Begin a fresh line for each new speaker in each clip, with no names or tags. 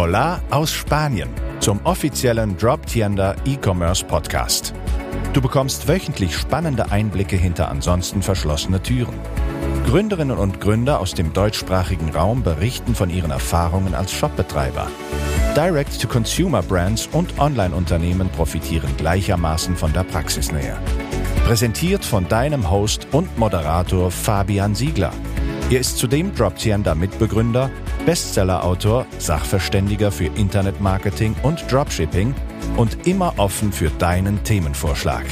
Hola aus Spanien zum offiziellen Drop Tienda E-Commerce Podcast. Du bekommst wöchentlich spannende Einblicke hinter ansonsten verschlossene Türen. Gründerinnen und Gründer aus dem deutschsprachigen Raum berichten von ihren Erfahrungen als Shopbetreiber. Direct-to-Consumer-Brands und Online-Unternehmen profitieren gleichermaßen von der Praxisnähe. Präsentiert von deinem Host und Moderator Fabian Siegler. Er ist zudem Droptiender Mitbegründer, Bestsellerautor, Sachverständiger für Internetmarketing und Dropshipping und immer offen für deinen Themenvorschlag.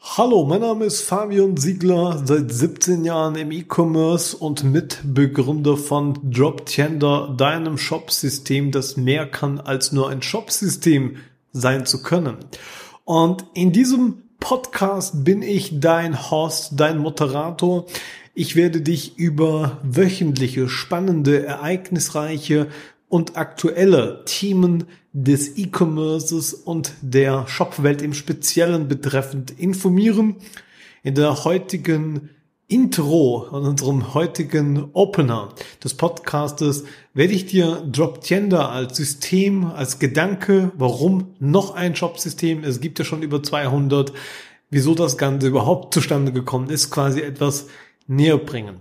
Hallo, mein Name ist Fabian Siegler, seit 17 Jahren im E-Commerce und Mitbegründer von Droptender, deinem Shopsystem, das mehr kann als nur ein Shopsystem sein zu können. Und in diesem Podcast bin ich dein Host, dein Moderator. Ich werde dich über wöchentliche, spannende, ereignisreiche und aktuelle Themen des E-Commerces und der Shopwelt im Speziellen betreffend informieren. In der heutigen Intro, an unserem heutigen Opener des Podcastes, werde ich dir Droptender als System, als Gedanke, warum noch ein Shopsystem, es gibt ja schon über 200, wieso das Ganze überhaupt zustande gekommen ist, quasi etwas näher bringen.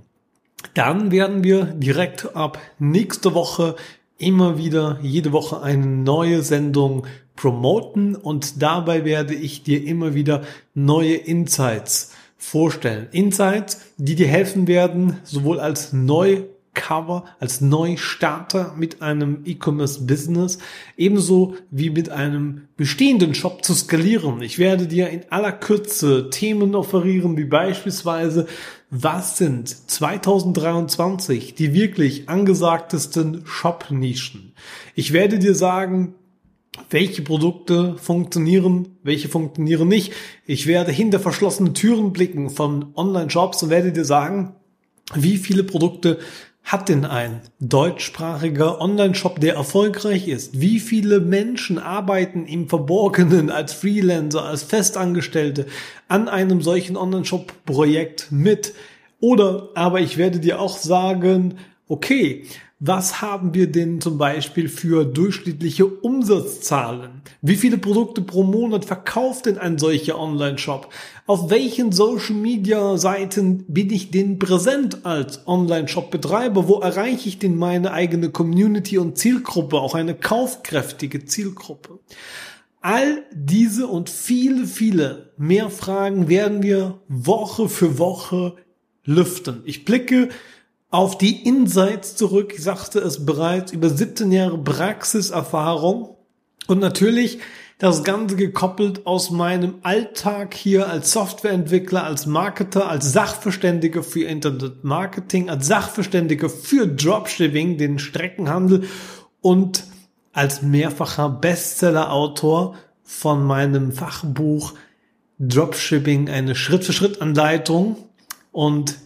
Dann werden wir direkt ab nächste Woche immer wieder jede Woche eine neue Sendung promoten und dabei werde ich dir immer wieder neue Insights vorstellen. Insights, die dir helfen werden, sowohl als Neucover, als Neustarter mit einem E-Commerce-Business, ebenso wie mit einem bestehenden Shop zu skalieren. Ich werde dir in aller Kürze Themen offerieren, wie beispielsweise was sind 2023 die wirklich angesagtesten Shop-Nischen? Ich werde dir sagen, welche Produkte funktionieren, welche funktionieren nicht. Ich werde hinter verschlossene Türen blicken von Online-Shops und werde dir sagen, wie viele Produkte hat denn ein deutschsprachiger Online-Shop, der erfolgreich ist? Wie viele Menschen arbeiten im Verborgenen als Freelancer, als Festangestellte an einem solchen Online-Shop-Projekt mit? Oder aber ich werde dir auch sagen, okay, was haben wir denn zum Beispiel für durchschnittliche Umsatzzahlen? Wie viele Produkte pro Monat verkauft denn ein solcher Online-Shop? Auf welchen Social-Media-Seiten bin ich denn präsent als Online-Shop-Betreiber? Wo erreiche ich denn meine eigene Community und Zielgruppe, auch eine kaufkräftige Zielgruppe? All diese und viele, viele mehr Fragen werden wir Woche für Woche lüften. Ich blicke auf die Insights zurück. Ich sagte es bereits, über 17 Jahre Praxiserfahrung und natürlich das Ganze gekoppelt aus meinem Alltag hier als Softwareentwickler, als Marketer, als Sachverständiger für Internet Marketing, als Sachverständiger für Dropshipping, den Streckenhandel und als mehrfacher Bestseller-Autor von meinem Fachbuch Dropshipping, eine Schritt-für-Schritt-Anleitung und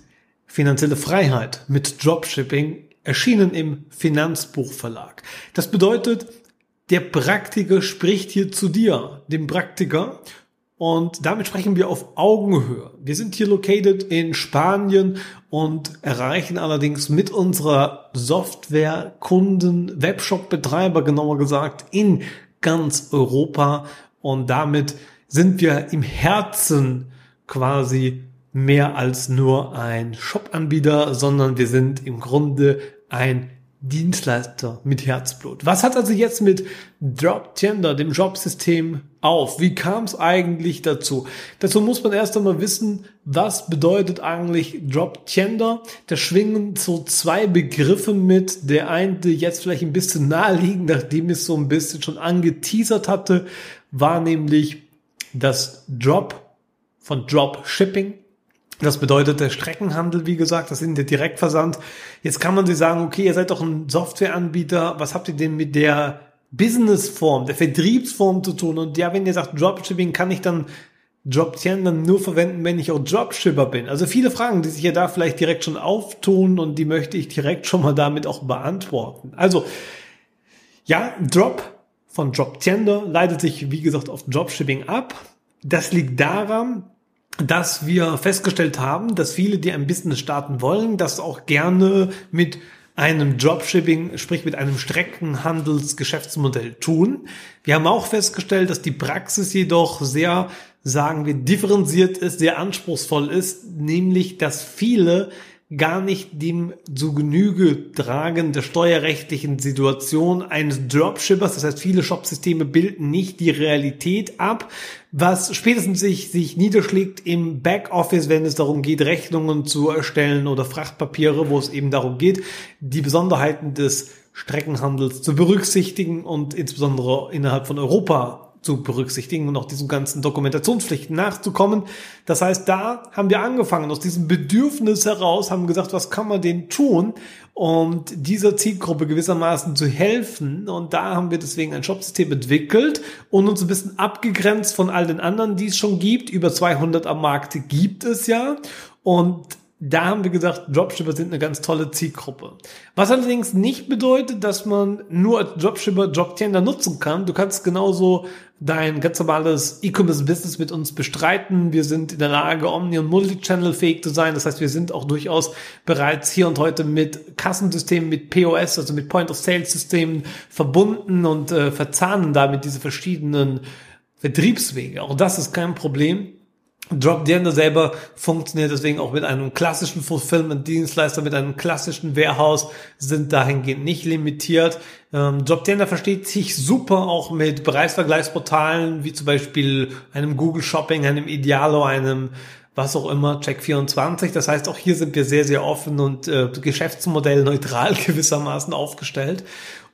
Finanzielle Freiheit mit Dropshipping erschienen im Finanzbuchverlag. Das bedeutet, der Praktiker spricht hier zu dir, dem Praktiker, und damit sprechen wir auf Augenhöhe. Wir sind hier located in Spanien und erreichen allerdings mit unserer Software Kunden, Webshop-Betreiber genauer gesagt, in ganz Europa. Und damit sind wir im Herzen quasi mehr als nur ein Shop-Anbieter, sondern wir sind im Grunde ein Dienstleister mit Herzblut. Was hat also jetzt mit Droptender, dem Jobsystem, auf? Wie kam es eigentlich dazu? Dazu muss man erst einmal wissen, was bedeutet eigentlich Droptender? Da schwingen so zwei Begriffe mit. Der eine jetzt vielleicht ein bisschen naheliegend, nachdem ich es so ein bisschen schon angeteasert hatte, war nämlich das Drop von Dropshipping das bedeutet der Streckenhandel, wie gesagt, das sind der Direktversand. Jetzt kann man sich sagen, okay, ihr seid doch ein Softwareanbieter, was habt ihr denn mit der Businessform, der Vertriebsform zu tun? Und ja, wenn ihr sagt Dropshipping, kann ich dann Dropchen dann nur verwenden, wenn ich auch Dropshipper bin? Also viele Fragen, die sich ja da vielleicht direkt schon auftun und die möchte ich direkt schon mal damit auch beantworten. Also, ja, Drop von Droptender leitet sich, wie gesagt, auf Dropshipping ab. Das liegt daran, dass wir festgestellt haben, dass viele, die ein Business starten wollen, das auch gerne mit einem Dropshipping, sprich mit einem Streckenhandelsgeschäftsmodell tun. Wir haben auch festgestellt, dass die Praxis jedoch sehr, sagen wir, differenziert ist, sehr anspruchsvoll ist, nämlich dass viele gar nicht dem zu Genüge tragen der steuerrechtlichen Situation eines Dropshippers. Das heißt, viele Shopsysteme bilden nicht die Realität ab, was spätestens sich, sich niederschlägt im Backoffice, wenn es darum geht, Rechnungen zu erstellen oder Frachtpapiere, wo es eben darum geht, die Besonderheiten des Streckenhandels zu berücksichtigen und insbesondere innerhalb von Europa zu berücksichtigen und auch diesen ganzen Dokumentationspflichten nachzukommen. Das heißt, da haben wir angefangen, aus diesem Bedürfnis heraus, haben gesagt, was kann man denn tun, um dieser Zielgruppe gewissermaßen zu helfen. Und da haben wir deswegen ein Shopsystem entwickelt und uns ein bisschen abgegrenzt von all den anderen, die es schon gibt. Über 200 am Markt gibt es ja. Und da haben wir gesagt, Dropshipper sind eine ganz tolle Zielgruppe. Was allerdings nicht bedeutet, dass man nur als Dropshipper Jobtender nutzen kann. Du kannst genauso dein ganz normales E-Commerce-Business mit uns bestreiten. Wir sind in der Lage, Omni- und Multichannel fähig zu sein. Das heißt, wir sind auch durchaus bereits hier und heute mit Kassensystemen, mit POS, also mit Point-of-Sale-Systemen verbunden und äh, verzahnen damit diese verschiedenen Vertriebswege. Auch das ist kein Problem. Dropdender selber funktioniert deswegen auch mit einem klassischen Fulfillment-Dienstleister, mit einem klassischen Warehouse, sind dahingehend nicht limitiert. Ähm, Dropdender versteht sich super auch mit Preisvergleichsportalen, wie zum Beispiel einem Google Shopping, einem Idealo, einem was auch immer, Check24. Das heißt, auch hier sind wir sehr, sehr offen und äh, Geschäftsmodell neutral gewissermaßen aufgestellt.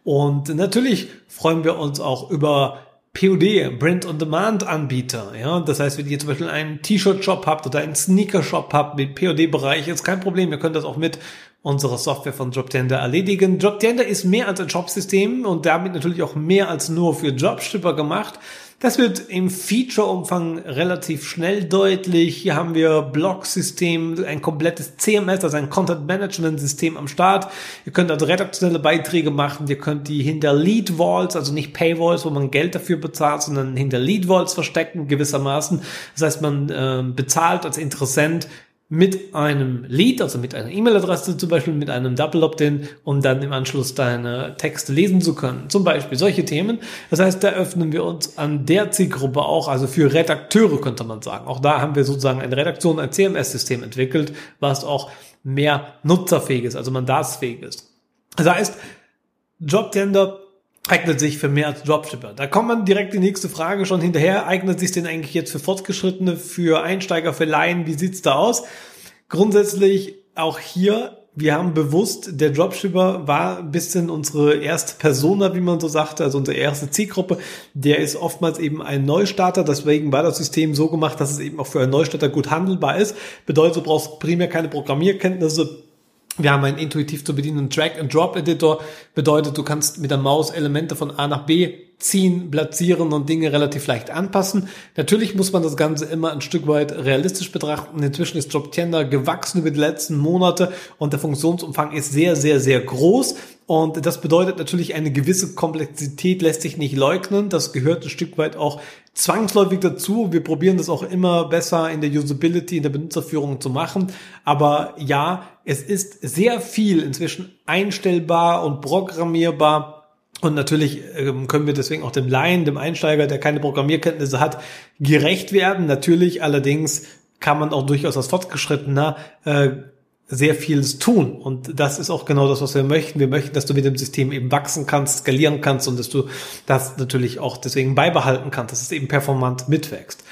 Und natürlich freuen wir uns auch über POD, Print-on-Demand-Anbieter. Ja, das heißt, wenn ihr zum Beispiel einen T-Shirt-Shop habt oder einen Sneaker-Shop habt mit POD-Bereich, ist kein Problem. Ihr könnt das auch mit unserer Software von Droptender erledigen. Droptender ist mehr als ein Jobsystem und damit natürlich auch mehr als nur für Jobshipper gemacht. Das wird im Feature-Umfang relativ schnell deutlich. Hier haben wir Blog-System, ein komplettes CMS, also ein Content-Management-System am Start. Ihr könnt also redaktionelle Beiträge machen. Ihr könnt die hinter Lead-Walls, also nicht Paywalls, wo man Geld dafür bezahlt, sondern hinter Lead-Walls verstecken gewissermaßen. Das heißt, man äh, bezahlt als Interessent mit einem Lead, also mit einer E-Mail-Adresse zum Beispiel, mit einem Double Opt-in, um dann im Anschluss deine Texte lesen zu können. Zum Beispiel solche Themen. Das heißt, da öffnen wir uns an der Zielgruppe auch, also für Redakteure könnte man sagen. Auch da haben wir sozusagen eine Redaktion, ein CMS-System entwickelt, was auch mehr nutzerfähig ist, also mandatsfähig ist. Das heißt, Jobtender eignet sich für mehr als Dropshipper. Da kommt man direkt die nächste Frage schon hinterher. Eignet sich denn eigentlich jetzt für Fortgeschrittene, für Einsteiger, für Laien? Wie sieht's da aus? Grundsätzlich auch hier, wir haben bewusst, der Dropshipper war ein bisschen unsere erste Persona, wie man so sagte, also unsere erste Zielgruppe. Der ist oftmals eben ein Neustarter. Deswegen war das System so gemacht, dass es eben auch für einen Neustarter gut handelbar ist. Bedeutet, du brauchst primär keine Programmierkenntnisse wir haben einen intuitiv zu bedienenden Drag-and-Drop-Editor. Bedeutet, du kannst mit der Maus Elemente von A nach B ziehen, platzieren und Dinge relativ leicht anpassen. Natürlich muss man das Ganze immer ein Stück weit realistisch betrachten. Inzwischen ist Droptender gewachsen über die letzten Monate und der Funktionsumfang ist sehr, sehr, sehr groß. Und das bedeutet natürlich, eine gewisse Komplexität lässt sich nicht leugnen. Das gehört ein Stück weit auch zwangsläufig dazu. Wir probieren das auch immer besser in der Usability, in der Benutzerführung zu machen. Aber ja, es ist sehr viel inzwischen einstellbar und programmierbar. Und natürlich ähm, können wir deswegen auch dem Laien, dem Einsteiger, der keine Programmierkenntnisse hat, gerecht werden. Natürlich allerdings kann man auch durchaus als Fortgeschrittener äh, sehr vieles tun. Und das ist auch genau das, was wir möchten. Wir möchten, dass du mit dem System eben wachsen kannst, skalieren kannst und dass du das natürlich auch deswegen beibehalten kannst, dass es eben performant mitwächst.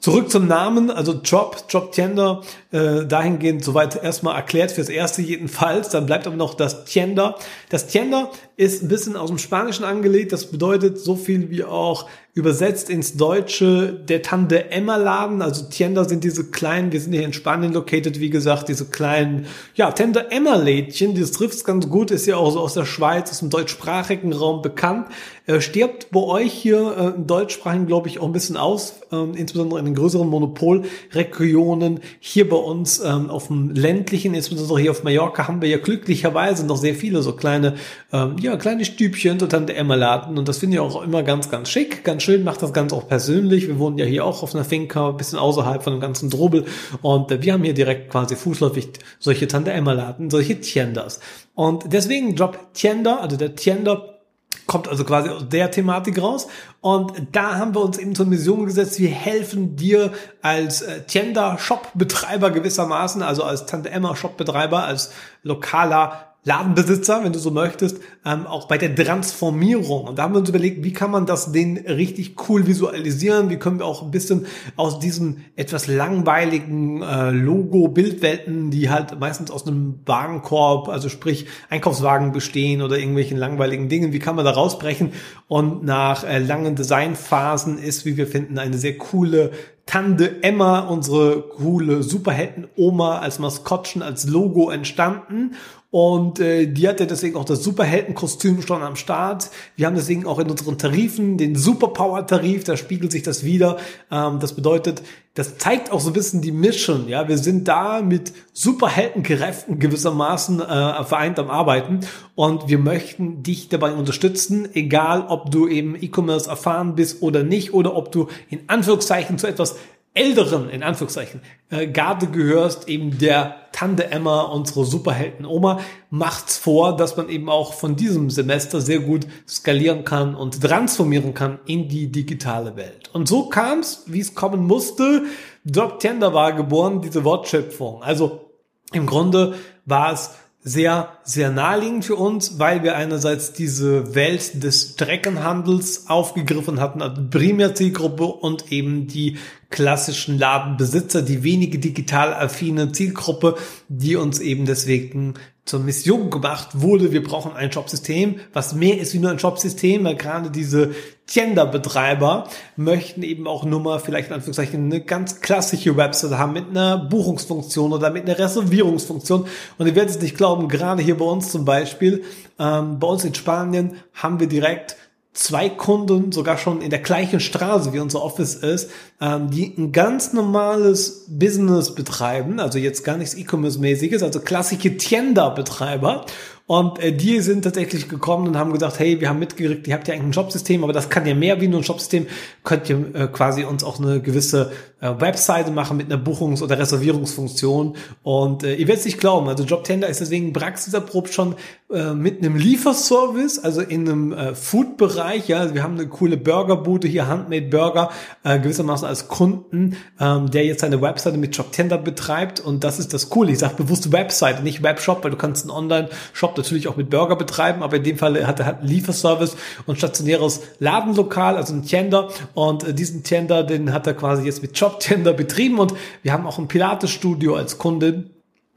Zurück zum Namen, also Drop, Drop Tender, äh, dahingehend soweit erstmal erklärt fürs erste jedenfalls. Dann bleibt aber noch das Tiender. Das Tiender ist ein bisschen aus dem Spanischen angelegt. Das bedeutet so viel wie auch übersetzt ins Deutsche der Tante Emma Laden. Also Tiender sind diese kleinen, wir sind hier in Spanien located, wie gesagt, diese kleinen, ja, Tante Emma Lädchen. Das trifft ganz gut, ist ja auch so aus der Schweiz, aus dem deutschsprachigen Raum bekannt. Äh, stirbt bei euch hier äh, im deutschsprachigen, glaube ich, auch ein bisschen aus, äh, insbesondere in den größeren Monopolregionen. Hier bei uns ähm, auf dem ländlichen, insbesondere hier auf Mallorca, haben wir ja glücklicherweise noch sehr viele so kleine, ähm, ja, kleine Stübchen so Tante Emma Laden. Und das finde ich auch immer ganz, ganz schick, ganz schön, macht das ganz auch persönlich. Wir wohnen ja hier auch auf einer Finca, ein bisschen außerhalb von dem ganzen Drobel. Und äh, wir haben hier direkt quasi fußläufig solche Tante Emma Laden, solche Tiendas. Und deswegen Drop Tiender, also der Tiender kommt also quasi aus der Thematik raus. Und da haben wir uns eben zur Mission gesetzt, wir helfen dir als äh, Tienda-Shop-Betreiber gewissermaßen, also als Tante Emma-Shop-Betreiber, als lokaler Ladenbesitzer, wenn du so möchtest, ähm, auch bei der Transformierung. Und da haben wir uns überlegt, wie kann man das den richtig cool visualisieren? Wie können wir auch ein bisschen aus diesem etwas langweiligen äh, Logo-Bildwelten, die halt meistens aus einem Wagenkorb, also sprich Einkaufswagen bestehen oder irgendwelchen langweiligen Dingen, wie kann man da rausbrechen? Und nach äh, langen Designphasen ist, wie wir finden, eine sehr coole Tante Emma, unsere coole Superhelden-Oma als Maskottchen, als Logo entstanden. Und äh, die hatte deswegen auch das Superheldenkostüm schon am Start. Wir haben deswegen auch in unseren Tarifen den Superpower-Tarif, da spiegelt sich das wieder. Ähm, das bedeutet, das zeigt auch so ein bisschen die Mission. Ja, wir sind da mit Superheldenkräften gewissermaßen äh, vereint am Arbeiten und wir möchten dich dabei unterstützen, egal ob du eben E-Commerce erfahren bist oder nicht oder ob du in Anführungszeichen zu etwas älteren, in Anführungszeichen, äh, Garde gehörst, eben der Tante Emma, unsere Superhelden Oma, macht's vor, dass man eben auch von diesem Semester sehr gut skalieren kann und transformieren kann in die digitale Welt. Und so kam's, wie es kommen musste. Drop Tender war geboren, diese Wortschöpfung. Also im Grunde war es sehr, sehr naheliegend für uns, weil wir einerseits diese Welt des Streckenhandels aufgegriffen hatten, also Primärzielgruppe und eben die klassischen Ladenbesitzer, die wenige digital affine Zielgruppe, die uns eben deswegen zur Mission gemacht wurde. Wir brauchen ein Shopsystem, was mehr ist wie nur ein Shopsystem, weil gerade diese Tienda-Betreiber möchten eben auch nur mal vielleicht in Anführungszeichen eine ganz klassische Website haben mit einer Buchungsfunktion oder mit einer Reservierungsfunktion. Und ihr werdet es nicht glauben, gerade hier bei uns zum Beispiel, ähm, bei uns in Spanien haben wir direkt zwei Kunden sogar schon in der gleichen Straße wie unser Office ist, ähm, die ein ganz normales Business betreiben, also jetzt gar nichts E-Commerce-mäßiges, also klassische Tienda-Betreiber und äh, die sind tatsächlich gekommen und haben gesagt, hey, wir haben mitgekriegt, ihr habt ja eigentlich ein Jobsystem, aber das kann ja mehr wie nur ein Jobsystem. Könnt ihr äh, quasi uns auch eine gewisse äh, Webseite machen mit einer Buchungs- oder Reservierungsfunktion. Und äh, ihr werdet es nicht glauben, also Jobtender ist deswegen praxiserprobt schon äh, mit einem Lieferservice, also in einem äh, Food-Bereich. Ja, also wir haben eine coole Burgerbude hier, Handmade Burger, äh, gewissermaßen als Kunden, ähm, der jetzt seine Webseite mit Jobtender betreibt. Und das ist das Coole. Ich sage bewusst Webseite, nicht Webshop, weil du kannst einen Online-Shop natürlich auch mit Burger betreiben, aber in dem Fall hat er halt Lieferservice und stationäres Ladenlokal, also ein Tender. Und äh, diesen Tender, den hat er quasi jetzt mit Job-Tender betrieben und wir haben auch ein Pilates-Studio als Kundin.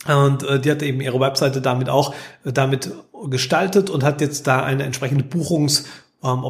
Und äh, die hat eben ihre Webseite damit auch äh, damit gestaltet und hat jetzt da eine entsprechende Buchungs- ähm,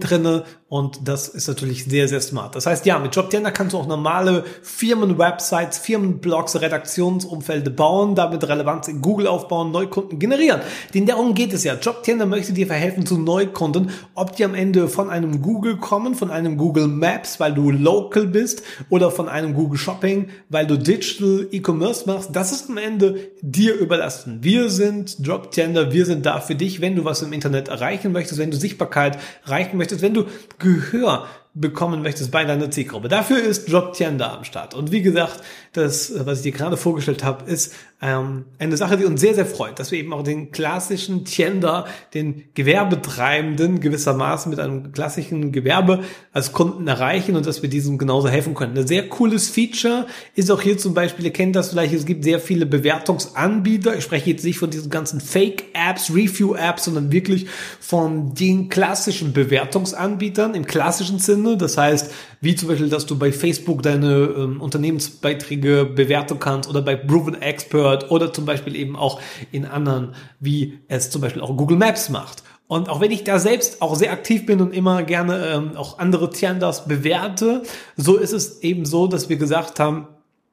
drinne und das ist natürlich sehr, sehr smart. Das heißt, ja, mit Jobtender kannst du auch normale Firmen-Websites, Firmenblogs, Redaktionsumfelde bauen, damit Relevanz in Google aufbauen, Neukunden generieren. Denn darum geht es ja. Jobtender möchte dir verhelfen zu Neukunden, ob die am Ende von einem Google kommen, von einem Google Maps, weil du local bist oder von einem Google Shopping, weil du Digital E-Commerce machst. Das ist am Ende dir überlassen. Wir sind Jobtender, wir sind da für dich, wenn du was im Internet erreichen möchtest, wenn du Sichtbarkeit Sichtbarkeit erreichen möchtest, wenn du グフは bekommen möchtest bei deiner Zielgruppe. Dafür ist Jobtender am Start. Und wie gesagt, das, was ich dir gerade vorgestellt habe, ist ähm, eine Sache, die uns sehr, sehr freut, dass wir eben auch den klassischen Tiender, den Gewerbetreibenden gewissermaßen mit einem klassischen Gewerbe als Kunden erreichen und dass wir diesem genauso helfen können. Ein sehr cooles Feature ist auch hier zum Beispiel, ihr kennt das vielleicht, es gibt sehr viele Bewertungsanbieter. Ich spreche jetzt nicht von diesen ganzen Fake-Apps, Review-Apps, sondern wirklich von den klassischen Bewertungsanbietern im klassischen Sinne. Das heißt, wie zum Beispiel, dass du bei Facebook deine ähm, Unternehmensbeiträge bewerten kannst oder bei Proven Expert oder zum Beispiel eben auch in anderen, wie es zum Beispiel auch Google Maps macht. Und auch wenn ich da selbst auch sehr aktiv bin und immer gerne ähm, auch andere Tiendas bewerte, so ist es eben so, dass wir gesagt haben,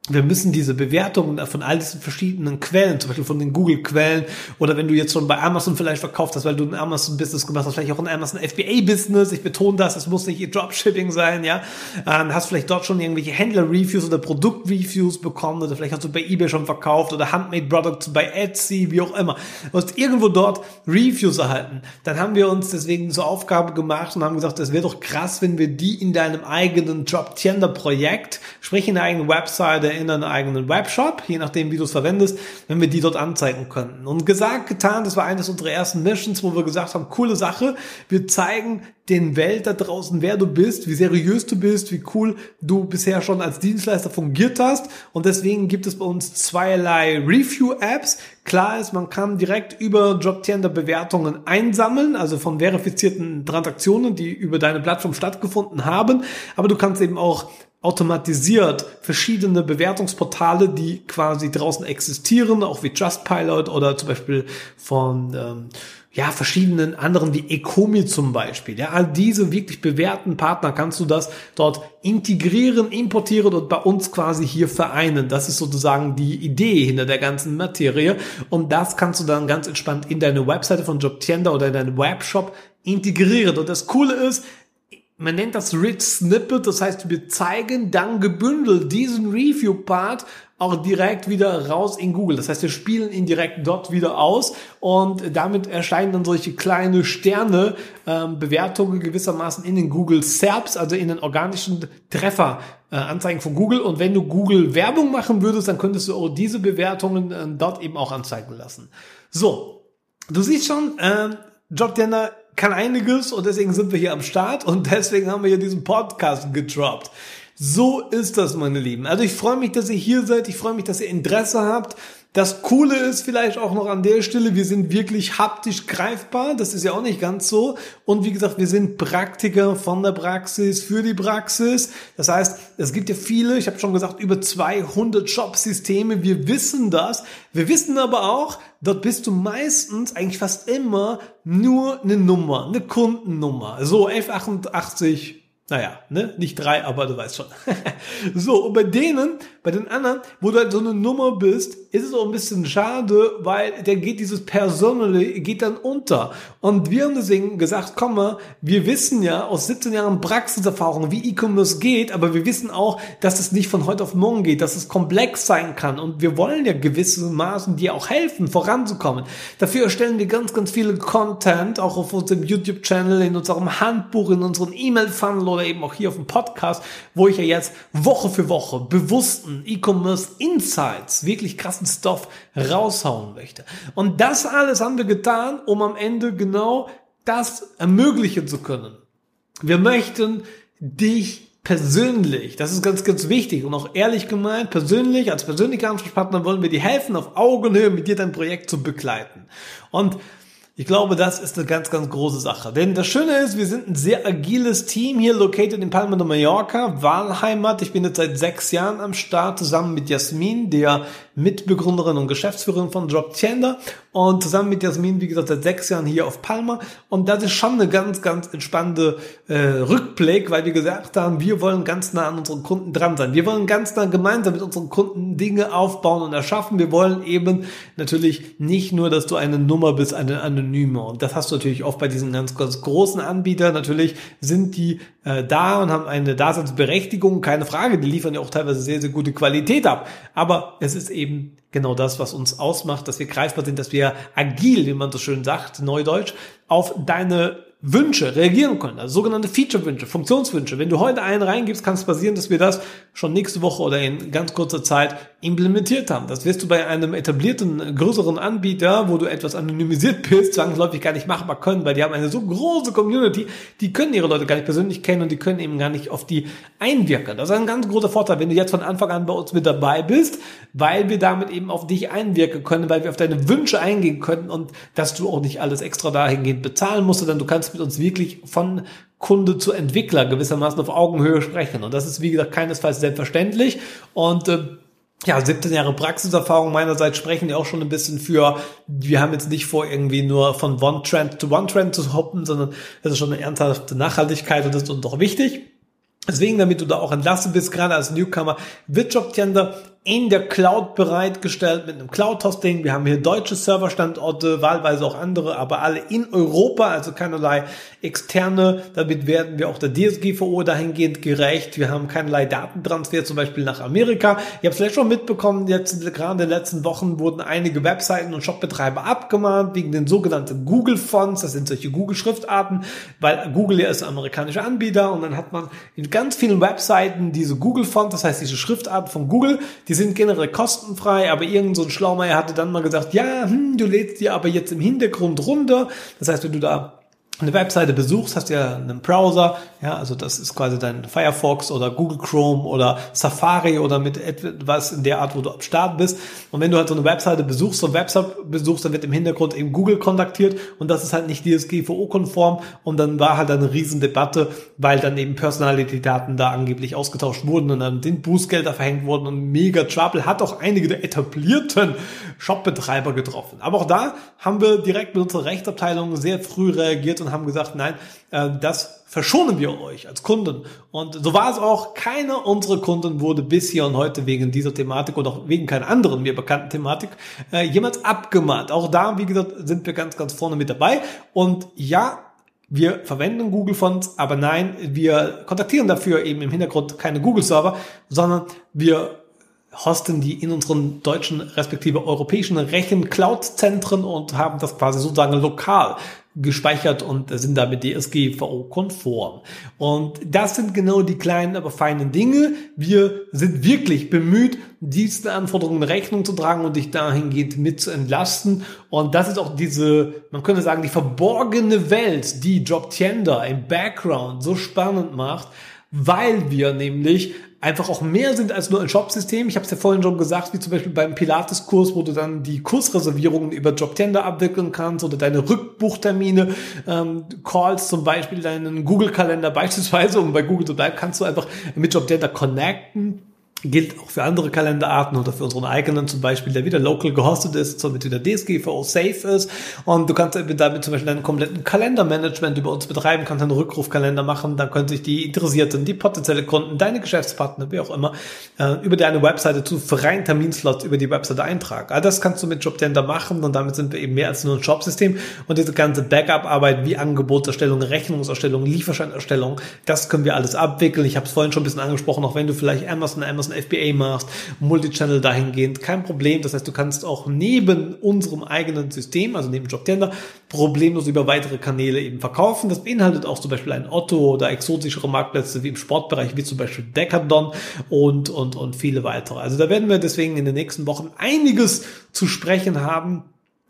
wir müssen diese Bewertungen von all diesen verschiedenen Quellen, zum Beispiel von den Google-Quellen oder wenn du jetzt schon bei Amazon vielleicht verkauft hast, weil du ein Amazon-Business gemacht hast, vielleicht auch ein Amazon FBA-Business, ich betone das, es muss nicht Dropshipping sein, ja, ähm, hast vielleicht dort schon irgendwelche Händler-Reviews oder Produkt-Reviews bekommen oder vielleicht hast du bei eBay schon verkauft oder Handmade-Products bei Etsy, wie auch immer. Du hast irgendwo dort Reviews erhalten. Dann haben wir uns deswegen zur Aufgabe gemacht und haben gesagt, das wäre doch krass, wenn wir die in deinem eigenen Drop-Tender-Projekt, sprich in der eigenen Webseite, in deinem eigenen Webshop, je nachdem, wie du es verwendest, wenn wir die dort anzeigen könnten. Und gesagt, getan, das war eines unserer ersten Missions, wo wir gesagt haben, coole Sache, wir zeigen den Welt da draußen, wer du bist, wie seriös du bist, wie cool du bisher schon als Dienstleister fungiert hast. Und deswegen gibt es bei uns zweierlei Review-Apps. Klar ist, man kann direkt über Jobtender Bewertungen einsammeln, also von verifizierten Transaktionen, die über deine Plattform stattgefunden haben. Aber du kannst eben auch automatisiert verschiedene Bewertungsportale, die quasi draußen existieren, auch wie Trustpilot oder zum Beispiel von ähm, ja, verschiedenen anderen wie Ecomi zum Beispiel. Ja, all diese wirklich bewährten Partner kannst du das dort integrieren, importieren und bei uns quasi hier vereinen. Das ist sozusagen die Idee hinter der ganzen Materie. Und das kannst du dann ganz entspannt in deine Webseite von Jobtienda oder in deinen Webshop integrieren. Und das Coole ist, man nennt das Rich Snippet, das heißt, wir zeigen dann gebündelt diesen Review-Part auch direkt wieder raus in Google. Das heißt, wir spielen ihn direkt dort wieder aus und damit erscheinen dann solche kleine Sterne, ähm, Bewertungen gewissermaßen in den Google SERPs, also in den organischen Treffer äh, Anzeigen von Google. Und wenn du Google Werbung machen würdest, dann könntest du auch diese Bewertungen äh, dort eben auch anzeigen lassen. So, du siehst schon, äh, Jobtender kann einiges und deswegen sind wir hier am Start und deswegen haben wir hier diesen Podcast gedroppt. So ist das, meine Lieben. Also ich freue mich, dass ihr hier seid. Ich freue mich, dass ihr Interesse habt. Das Coole ist vielleicht auch noch an der Stelle, wir sind wirklich haptisch greifbar. Das ist ja auch nicht ganz so. Und wie gesagt, wir sind Praktiker von der Praxis für die Praxis. Das heißt, es gibt ja viele, ich habe schon gesagt, über 200 Shop-Systeme. Wir wissen das. Wir wissen aber auch, dort bist du meistens eigentlich fast immer nur eine Nummer, eine Kundennummer. So F88 naja, ne? Nicht drei, aber du weißt schon. so, und bei denen, bei den anderen, wo du halt so eine Nummer bist, ist es auch ein bisschen schade, weil der geht dieses Personally, geht dann unter. Und wir haben deswegen gesagt, komm mal, wir wissen ja aus 17 Jahren Praxiserfahrung, wie E-Commerce geht, aber wir wissen auch, dass es nicht von heute auf morgen geht, dass es komplex sein kann. Und wir wollen ja gewisse Maßen dir auch helfen, voranzukommen. Dafür erstellen wir ganz, ganz viele Content, auch auf unserem YouTube-Channel, in unserem Handbuch, in unserem E-Mail-Funnel oder eben auch hier auf dem Podcast, wo ich ja jetzt Woche für Woche bewussten E-Commerce Insights, wirklich krassen Stoff raushauen möchte. Und das alles haben wir getan, um am Ende genau das ermöglichen zu können. Wir möchten dich persönlich, das ist ganz, ganz wichtig und auch ehrlich gemeint, persönlich, als persönlicher Ansprechpartner wollen wir dir helfen, auf Augenhöhe mit dir dein Projekt zu begleiten. Und ich glaube, das ist eine ganz, ganz große Sache. Denn das Schöne ist, wir sind ein sehr agiles Team hier located in Palma de Mallorca, Wahlheimat. Ich bin jetzt seit sechs Jahren am Start zusammen mit Jasmin, der Mitbegründerin und Geschäftsführerin von Droptender und zusammen mit Jasmin, wie gesagt, seit sechs Jahren hier auf Palma. Und das ist schon eine ganz, ganz entspannte äh, Rückblick, weil wir gesagt haben, wir wollen ganz nah an unseren Kunden dran sein. Wir wollen ganz nah gemeinsam mit unseren Kunden Dinge aufbauen und erschaffen. Wir wollen eben natürlich nicht nur, dass du eine Nummer bist, eine anonyme. Und das hast du natürlich oft bei diesen ganz, ganz großen Anbietern. Natürlich sind die äh, da und haben eine Daseinsberechtigung, keine Frage. Die liefern ja auch teilweise sehr, sehr gute Qualität ab. Aber es ist eben genau das, was uns ausmacht, dass wir greifbar sind, dass wir agil, wie man so schön sagt, neudeutsch, auf deine Wünsche reagieren können, also sogenannte Feature-Wünsche, Funktionswünsche. Wenn du heute einen reingibst, kann es passieren, dass wir das schon nächste Woche oder in ganz kurzer Zeit implementiert haben. Das wirst du bei einem etablierten, größeren Anbieter, wo du etwas anonymisiert bist, zwangsläufig gar nicht machbar können, weil die haben eine so große Community, die können ihre Leute gar nicht persönlich kennen und die können eben gar nicht auf die einwirken. Das ist ein ganz großer Vorteil, wenn du jetzt von Anfang an bei uns mit dabei bist, weil wir damit eben auf dich einwirken können, weil wir auf deine Wünsche eingehen können und dass du auch nicht alles extra dahingehend bezahlen musst, sondern du kannst kannst mit uns wirklich von Kunde zu Entwickler gewissermaßen auf Augenhöhe sprechen. Und das ist, wie gesagt, keinesfalls selbstverständlich. Und äh, ja, 17 Jahre Praxiserfahrung meinerseits sprechen ja auch schon ein bisschen für, wir haben jetzt nicht vor, irgendwie nur von One Trend to One Trend zu hoppen, sondern das ist schon eine ernsthafte Nachhaltigkeit und das ist uns doch wichtig. Deswegen, damit du da auch entlassen bist, gerade als Newcomer, wird Jobtender in der Cloud bereitgestellt mit einem Cloud-Hosting. Wir haben hier deutsche Serverstandorte, wahlweise auch andere, aber alle in Europa, also keinerlei externe. Damit werden wir auch der DSGVO dahingehend gerecht. Wir haben keinerlei Datentransfer zum Beispiel nach Amerika. Ihr habt vielleicht schon mitbekommen, jetzt gerade in den letzten Wochen wurden einige Webseiten und Shopbetreiber abgemahnt wegen den sogenannten Google-Fonts. Das sind solche Google-Schriftarten, weil Google ja ist ein amerikanischer Anbieter und dann hat man in ganz vielen Webseiten diese Google-Fonts, das heißt diese Schriftart von Google, die sind generell kostenfrei, aber irgend so ein Schlaumeier hatte dann mal gesagt, ja, hm, du lädst dir aber jetzt im Hintergrund runter. Das heißt, wenn du da eine Webseite besuchst, hast du ja einen Browser, ja, also das ist quasi dein Firefox oder Google Chrome oder Safari oder mit etwas in der Art, wo du am Start bist. Und wenn du halt so eine Webseite besuchst, so eine Website besuchst, dann wird im Hintergrund eben Google kontaktiert und das ist halt nicht DSGVO-konform und dann war halt eine Riesendebatte, weil dann eben Personality-Daten da angeblich ausgetauscht wurden und dann sind Bußgelder verhängt worden und mega Trouble hat auch einige der etablierten Shopbetreiber getroffen. Aber auch da haben wir direkt mit unserer Rechtsabteilung sehr früh reagiert und und haben gesagt, nein, äh, das verschonen wir euch als Kunden. Und so war es auch. Keiner unserer Kunden wurde bis hier und heute wegen dieser Thematik oder auch wegen keiner anderen mir bekannten Thematik äh, jemals abgemahnt. Auch da, wie gesagt, sind wir ganz, ganz vorne mit dabei. Und ja, wir verwenden Google Fonts, aber nein, wir kontaktieren dafür eben im Hintergrund keine Google Server, sondern wir hosten die in unseren deutschen respektive europäischen Rechen-Cloud-Zentren und haben das quasi sozusagen lokal gespeichert und sind damit DSGVO-konform. Und das sind genau die kleinen, aber feinen Dinge. Wir sind wirklich bemüht, diesen Anforderungen Rechnung zu tragen und dich dahingehend mit zu entlasten. Und das ist auch diese, man könnte sagen, die verborgene Welt, die Jobtender im Background so spannend macht, weil wir nämlich einfach auch mehr sind als nur ein Shopsystem. Ich habe es ja vorhin schon gesagt, wie zum Beispiel beim Pilates-Kurs, wo du dann die Kursreservierungen über Jobtender abwickeln kannst oder deine Rückbuchtermine, ähm, Calls zum Beispiel, deinen Google-Kalender beispielsweise, um bei Google zu bleiben, kannst du einfach mit Jobtender connecten gilt auch für andere Kalenderarten oder für unseren eigenen zum Beispiel, der wieder local gehostet ist, somit wieder DSGVO safe ist und du kannst damit zum Beispiel deinen kompletten Kalendermanagement über uns betreiben, kannst einen Rückrufkalender machen, dann können sich die Interessierten, die potenzielle Kunden, deine Geschäftspartner, wie auch immer, äh, über deine Webseite zu freien Terminslots über die Webseite eintragen. All das kannst du mit Jobtender machen und damit sind wir eben mehr als nur ein Shopsystem und diese ganze Backup-Arbeit wie Angebotserstellung, Rechnungserstellung, Lieferscheinerstellung, das können wir alles abwickeln. Ich habe es vorhin schon ein bisschen angesprochen, auch wenn du vielleicht Amazon, Amazon ein FBA machst, Multichannel dahingehend, kein Problem. Das heißt, du kannst auch neben unserem eigenen System, also neben Jobtender, problemlos über weitere Kanäle eben verkaufen. Das beinhaltet auch zum Beispiel ein Otto oder exotischere Marktplätze wie im Sportbereich, wie zum Beispiel Decathlon und, und, und viele weitere. Also da werden wir deswegen in den nächsten Wochen einiges zu sprechen haben,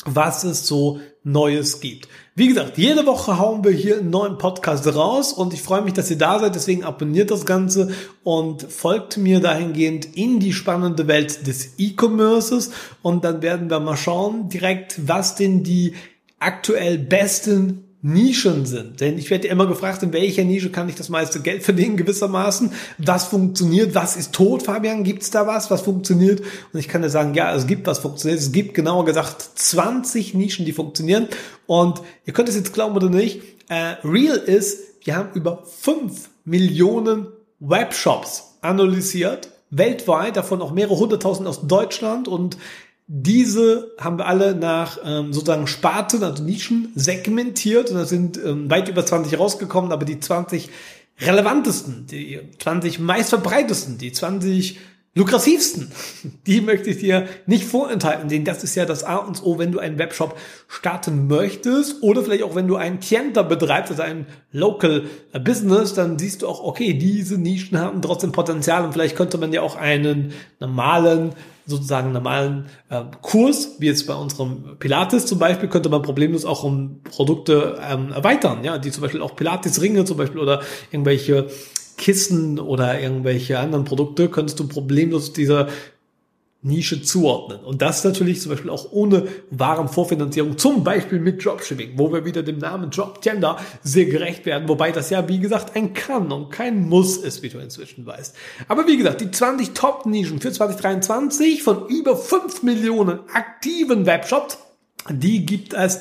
was es so Neues gibt. Wie gesagt, jede Woche hauen wir hier einen neuen Podcast raus und ich freue mich, dass ihr da seid. Deswegen abonniert das Ganze und folgt mir dahingehend in die spannende Welt des E-Commerces und dann werden wir mal schauen direkt, was denn die aktuell besten Nischen sind. Denn ich werde immer gefragt, in welcher Nische kann ich das meiste Geld verdienen gewissermaßen? Was funktioniert? Was ist tot, Fabian? Gibt es da was, was funktioniert? Und ich kann dir sagen, ja, es gibt was funktioniert. Es gibt genauer gesagt 20 Nischen, die funktionieren. Und ihr könnt es jetzt glauben oder nicht, äh, real ist, wir haben über 5 Millionen Webshops analysiert, weltweit, davon auch mehrere hunderttausend aus Deutschland und diese haben wir alle nach ähm, sozusagen Sparten, also Nischen segmentiert. Und da sind ähm, weit über 20 rausgekommen, aber die 20 relevantesten, die 20 meistverbreitesten, die 20 lukrativsten, die möchte ich dir nicht vorenthalten, denn das ist ja das A und O, wenn du einen Webshop starten möchtest oder vielleicht auch wenn du einen Tienter betreibst, also ein Local Business, dann siehst du auch, okay, diese Nischen haben trotzdem Potenzial. Und vielleicht könnte man ja auch einen normalen sozusagen normalen äh, Kurs, wie jetzt bei unserem Pilates zum Beispiel, könnte man problemlos auch um Produkte ähm, erweitern, ja, die zum Beispiel auch Pilates-Ringe zum Beispiel oder irgendwelche Kissen oder irgendwelche anderen Produkte, könntest du problemlos dieser Nische zuordnen. Und das natürlich zum Beispiel auch ohne Warenvorfinanzierung, zum Beispiel mit Dropshipping, wo wir wieder dem Namen Jobtender sehr gerecht werden, wobei das ja, wie gesagt, ein Kann und kein Muss ist, wie du inzwischen weißt. Aber wie gesagt, die 20 Top-Nischen für 2023 von über 5 Millionen aktiven Webshops, die gibt es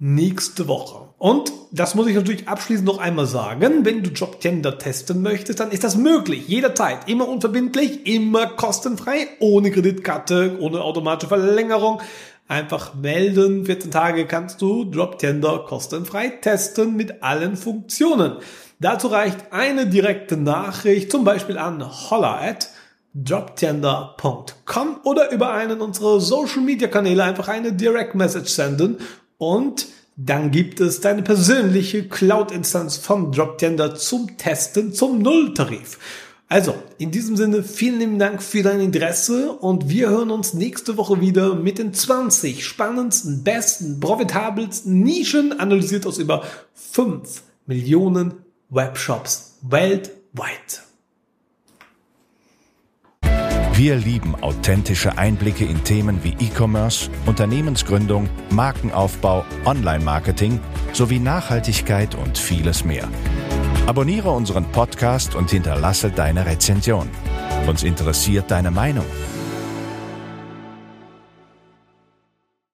nächste Woche. Und das muss ich natürlich abschließend noch einmal sagen. Wenn du Jobtender testen möchtest, dann ist das möglich. Jederzeit. Immer unverbindlich, immer kostenfrei, ohne Kreditkarte, ohne automatische Verlängerung. Einfach melden. 14 Tage kannst du Jobtender kostenfrei testen mit allen Funktionen. Dazu reicht eine direkte Nachricht, zum Beispiel an holla at jobtender.com oder über einen unserer Social Media Kanäle einfach eine Direct Message senden und dann gibt es deine persönliche Cloud-Instanz von Droptender zum Testen zum Nulltarif. Also, in diesem Sinne, vielen lieben Dank für dein Interesse und wir hören uns nächste Woche wieder mit den 20 spannendsten, besten, profitabelsten Nischen analysiert aus über 5 Millionen Webshops weltweit.
Wir lieben authentische Einblicke in Themen wie E-Commerce, Unternehmensgründung, Markenaufbau, Online-Marketing sowie Nachhaltigkeit und vieles mehr. Abonniere unseren Podcast und hinterlasse deine Rezension. Uns interessiert deine Meinung.